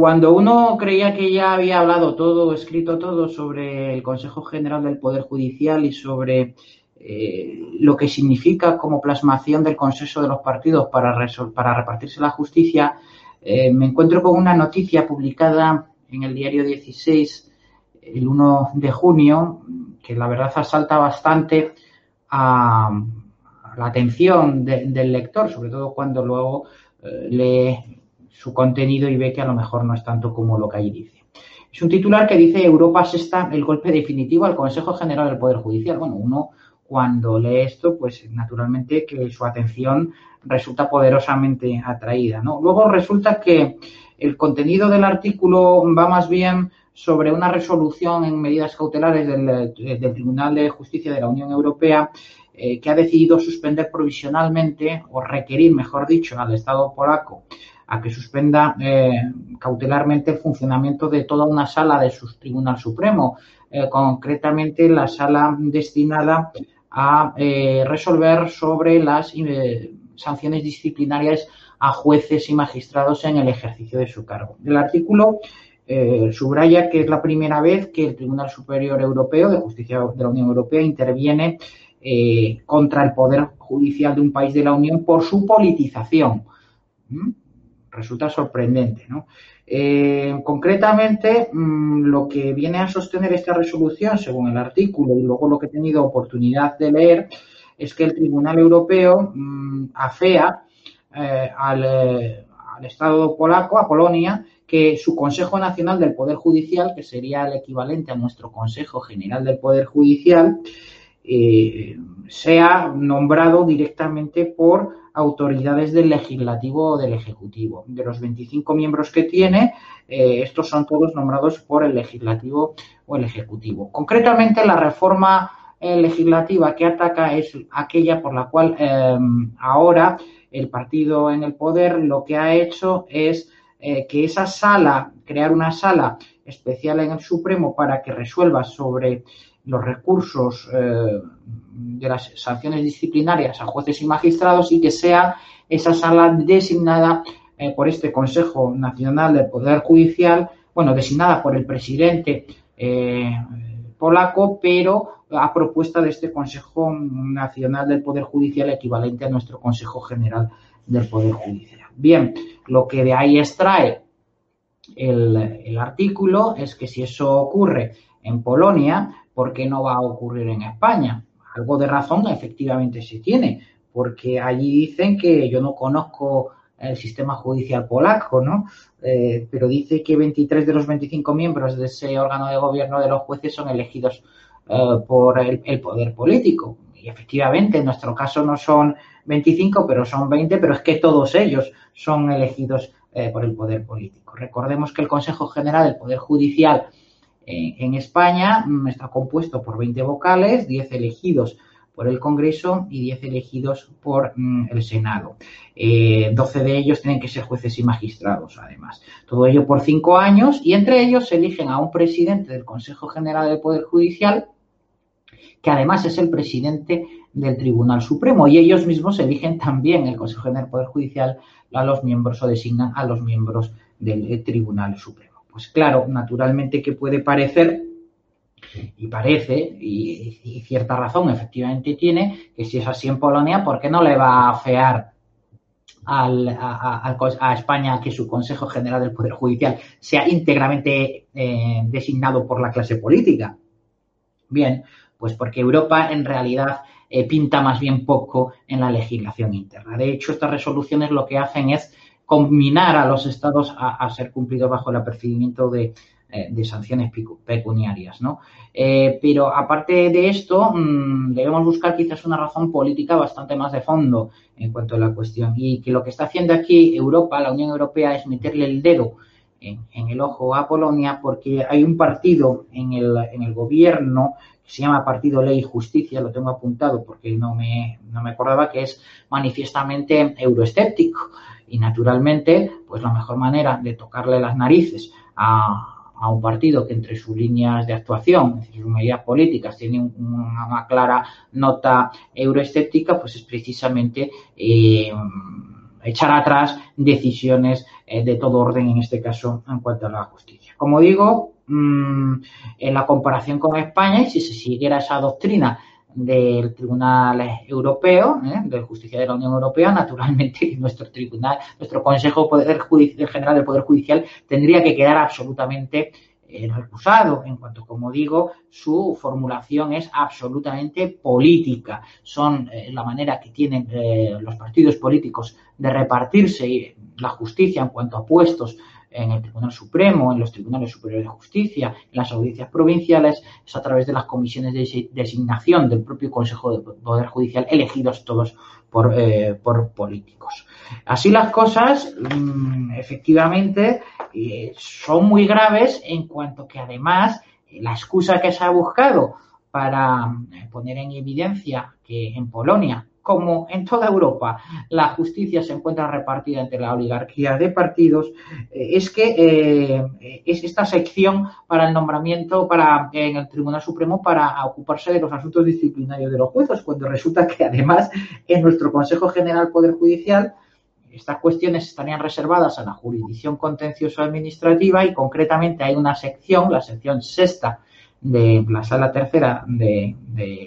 Cuando uno creía que ya había hablado todo, escrito todo sobre el Consejo General del Poder Judicial y sobre eh, lo que significa como plasmación del consenso de los partidos para, repartirse la justicia, eh, me encuentro con una noticia publicada en el diario 16 el 1 de junio, que la verdad asalta bastante a, la atención del lector, sobre todo cuando luego eh, lee su contenido y ve que a lo mejor no es tanto como lo que ahí dice. Es un titular que dice Europa asesta el golpe definitivo al Consejo General del Poder Judicial. Bueno, uno cuando lee esto, pues naturalmente que su atención resulta poderosamente atraída. ¿no? Luego resulta que el contenido del artículo va más bien sobre una resolución en medidas cautelares del, Tribunal de Justicia de la Unión Europea eh, que ha decidido suspender provisionalmente o requerir, mejor dicho, al Estado polaco a que suspenda eh, cautelarmente el funcionamiento de toda una sala de su Tribunal Supremo, eh, concretamente la sala destinada a eh, resolver sobre las sanciones disciplinarias a jueces y magistrados en el ejercicio de su cargo. El artículo subraya que es la primera vez que el Tribunal Superior Europeo de Justicia de la Unión Europea interviene contra el Poder Judicial de un país de la Unión por su politización resulta sorprendente. ¿no? Eh, concretamente, mm, lo que viene a sostener esta resolución, según el artículo y luego lo que he tenido oportunidad de leer, es que el Tribunal Europeo mm, afea eh, al, eh, al, Estado polaco, a Polonia, que su Consejo Nacional del Poder Judicial, que sería el equivalente a nuestro Consejo General del Poder Judicial, sea nombrado directamente por autoridades del legislativo o del ejecutivo. De los 25 miembros que tiene, eh, estos son todos nombrados por el legislativo o el ejecutivo. Concretamente, la reforma eh, legislativa que ataca es aquella por la cual em, ahora el partido en el poder lo que ha hecho es eh, que esa sala, crear una sala especial en el Supremo para que resuelva sobre los recursos eh, de las sanciones disciplinarias a jueces y magistrados y que sea esa sala designada eh, por este Consejo Nacional del Poder Judicial, bueno, designada por el presidente eh, polaco, pero a propuesta de este Consejo Nacional del Poder Judicial equivalente a nuestro Consejo General del Poder Judicial. Bien, lo que de ahí extrae el, el artículo es que si eso ocurre en Polonia, ¿por qué no va a ocurrir en España? Algo de razón efectivamente se tiene, porque allí dicen que yo no conozco el sistema judicial polaco, ¿no? Eh, pero dice que 23 de los 25 miembros de ese órgano de gobierno de los jueces son elegidos eh, por el, poder político. Y efectivamente, en nuestro caso no son 25, pero son 20, pero es que todos ellos son elegidos eh, por el poder político. Recordemos que el Consejo General del Poder Judicial en España mm, está compuesto por 20 vocales, 10 elegidos por el Congreso y 10 elegidos por mm, el Senado. 12 eh, de ellos tienen que ser jueces y magistrados, además. Todo ello por cinco años y entre ellos se eligen a un presidente del Consejo General del Poder Judicial, que además es el presidente del Tribunal Supremo y ellos mismos eligen también el Consejo General del Poder Judicial a los miembros o designan a los miembros del Tribunal Supremo. Pues claro, naturalmente que puede parecer, y parece, y, cierta razón efectivamente tiene, que si es así en Polonia, ¿por qué no le va a afear a, España que su Consejo General del Poder Judicial sea íntegramente eh, designado por la clase política? Bien, pues porque Europa en realidad eh, pinta más bien poco en la legislación interna. De hecho, estas resoluciones lo que hacen es combinar a los estados a, ser cumplidos bajo el apercibimiento de, eh, sanciones pecuniarias, ¿no? Eh, pero aparte de esto, mm, debemos buscar quizás una razón política bastante más de fondo en cuanto a la cuestión y que lo que está haciendo aquí Europa, la Unión Europea, es meterle el dedo en, el ojo a Polonia porque hay un partido en el, en el gobierno que se llama Partido Ley y Justicia, lo tengo apuntado porque no me, no me acordaba que es manifiestamente euroescéptico y naturalmente, pues la mejor manera de tocarle las narices a, a un partido que entre sus líneas de actuación, sus medidas políticas, tiene una, clara nota euroescéptica, pues es precisamente eh, echar atrás decisiones eh, de todo orden, en este caso, en cuanto a la justicia. Como digo, mm, en la comparación con España, y si se siguiera esa doctrina del Tribunal Europeo, ¿eh? de Justicia de la Unión Europea, naturalmente nuestro tribunal, nuestro Consejo Poder General del Poder Judicial tendría que quedar absolutamente eh, recusado, en cuanto, como digo, su formulación es absolutamente política. Son eh, la manera que tienen los partidos políticos de repartirse la justicia en cuanto a puestos en el Tribunal Supremo, en los Tribunales Superiores de Justicia, en las audiencias provinciales, es a través de las comisiones de designación del propio Consejo de Poder Judicial, elegidos todos por, eh, por políticos. Así las cosas, mm, efectivamente, eh, son muy graves en cuanto que además la excusa que se ha buscado para eh, poner en evidencia que en Polonia como en toda Europa la justicia se encuentra repartida entre la oligarquía de partidos, eh, es que eh, es esta sección para el nombramiento para en el Tribunal Supremo para ocuparse de los asuntos disciplinarios de los jueces, cuando resulta que además en nuestro Consejo General Poder Judicial estas cuestiones estarían reservadas a la jurisdicción contencioso administrativa y concretamente hay una sección, la sección sexta de la sala tercera de,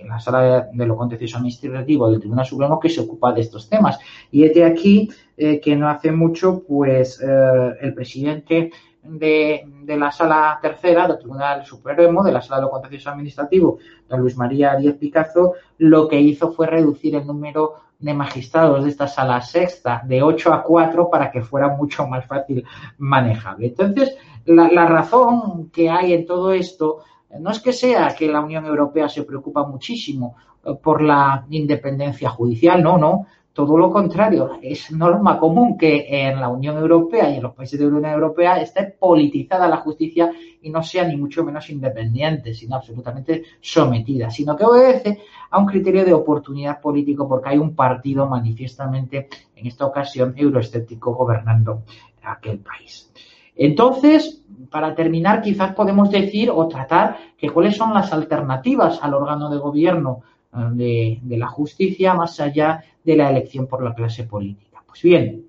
la sala de, lo contencioso administrativo del Tribunal Supremo que se ocupa de estos temas. Y es de aquí eh, que no hace mucho, pues eh, el presidente de, la sala tercera del Tribunal Supremo, de la sala de lo contencioso administrativo, don Luis María Díez Picazo, lo que hizo fue reducir el número de magistrados de esta sala sexta de 8 a 4 para que fuera mucho más fácil manejable. Entonces, la razón que hay en todo esto no es que sea que la Unión Europea se preocupa muchísimo eh, por la independencia judicial, no, no, todo lo contrario. Es norma común que en la Unión Europea y en los países de la Unión Europea esté politizada la justicia y no sea ni mucho menos independiente, sino absolutamente sometida, sino que obedece a un criterio de oportunidad político porque hay un partido manifiestamente, en esta ocasión, euroescéptico gobernando aquel país. Entonces, para terminar, quizás podemos decir o tratar que cuáles son las alternativas al órgano de gobierno eh, de, la justicia más allá de la elección por la clase política. Pues bien,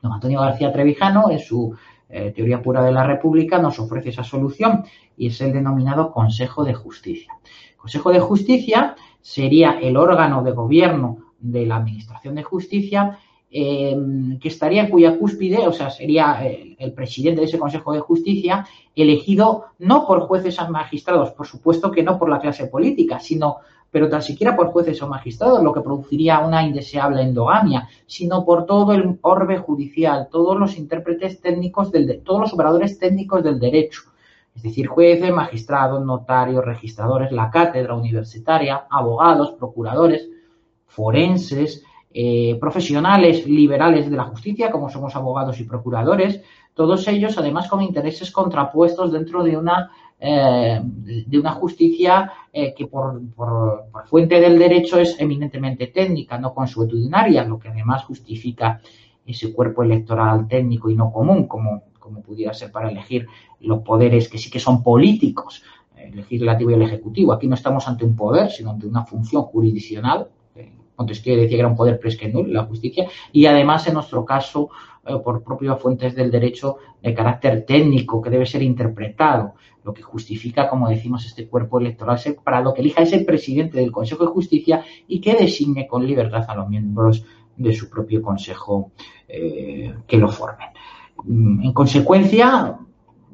don Antonio García Trevijano, en su eh, teoría pura de la República, nos ofrece esa solución y es el denominado Consejo de Justicia. Consejo de Justicia sería el órgano de gobierno de la Administración de Justicia Em, que estaría en cuya cúspide, o sea, sería el, presidente de ese Consejo de Justicia, elegido no por jueces o magistrados, por supuesto que no por la clase política, sino, pero tan siquiera por jueces o magistrados, lo que produciría una indeseable endogamia, sino por todo el orbe judicial, todos los intérpretes técnicos, del, todos los operadores técnicos del derecho. Es decir, jueces, magistrados, notarios, registradores, la cátedra universitaria, abogados, procuradores, forenses, eh, profesionales liberales de la justicia, como somos abogados y procuradores, todos ellos además con intereses contrapuestos dentro de una, eh, de una justicia eh, que por, por, fuente del derecho es eminentemente técnica, no consuetudinaria, lo que además justifica ese cuerpo electoral técnico y no común, como, como pudiera ser para elegir los poderes que sí que son políticos, el legislativo y el ejecutivo. Aquí no estamos ante un poder, sino ante una función jurisdiccional Montesquieu decía que era un poder presque la justicia, y además en nuestro caso, eh, por propias fuentes del derecho de carácter técnico que debe ser interpretado, lo que justifica, como decimos, este cuerpo electoral separado que elija ese presidente del Consejo de Justicia y que designe con libertad a los miembros de su propio Consejo eh, que lo formen. Mm, en consecuencia,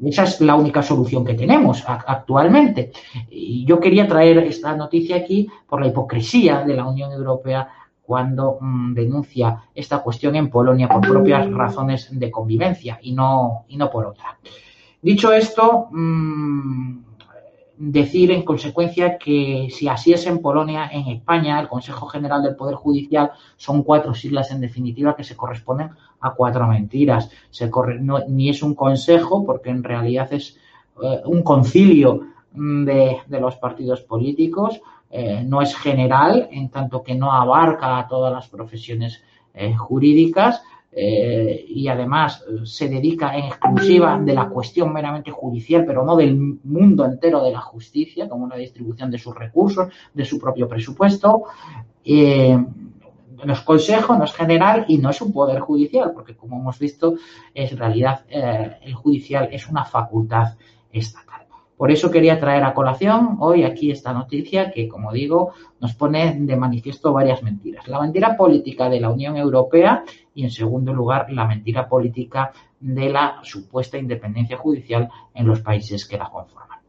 esa es la única solución que tenemos actualmente. Y yo quería traer esta noticia aquí por la hipocresía de la Unión Europea cuando mm, denuncia esta cuestión en Polonia por propias razones de convivencia y no, y no por otra. Dicho esto, mmm, decir en consecuencia que si así es en Polonia, en España, el Consejo General del Poder Judicial son cuatro siglas en definitiva que se corresponden a cuatro mentiras. Se ni es un consejo, porque en realidad es eh, un concilio de, los partidos políticos, eh, no es general, en tanto que no abarca a todas las profesiones eh, jurídicas, eh, y además eh, se dedica en exclusiva de la cuestión meramente judicial, pero no del mundo entero de la justicia, como una distribución de sus recursos, de su propio presupuesto. Eh, no es consejo, no es general y no es un poder judicial, porque como hemos visto, en realidad el judicial es una facultad estatal. Por eso quería traer a colación hoy aquí esta noticia que, como digo, nos pone de manifiesto varias mentiras. La mentira política de la Unión Europea y, en segundo lugar, la mentira política de la supuesta independencia judicial en los países que la conforman.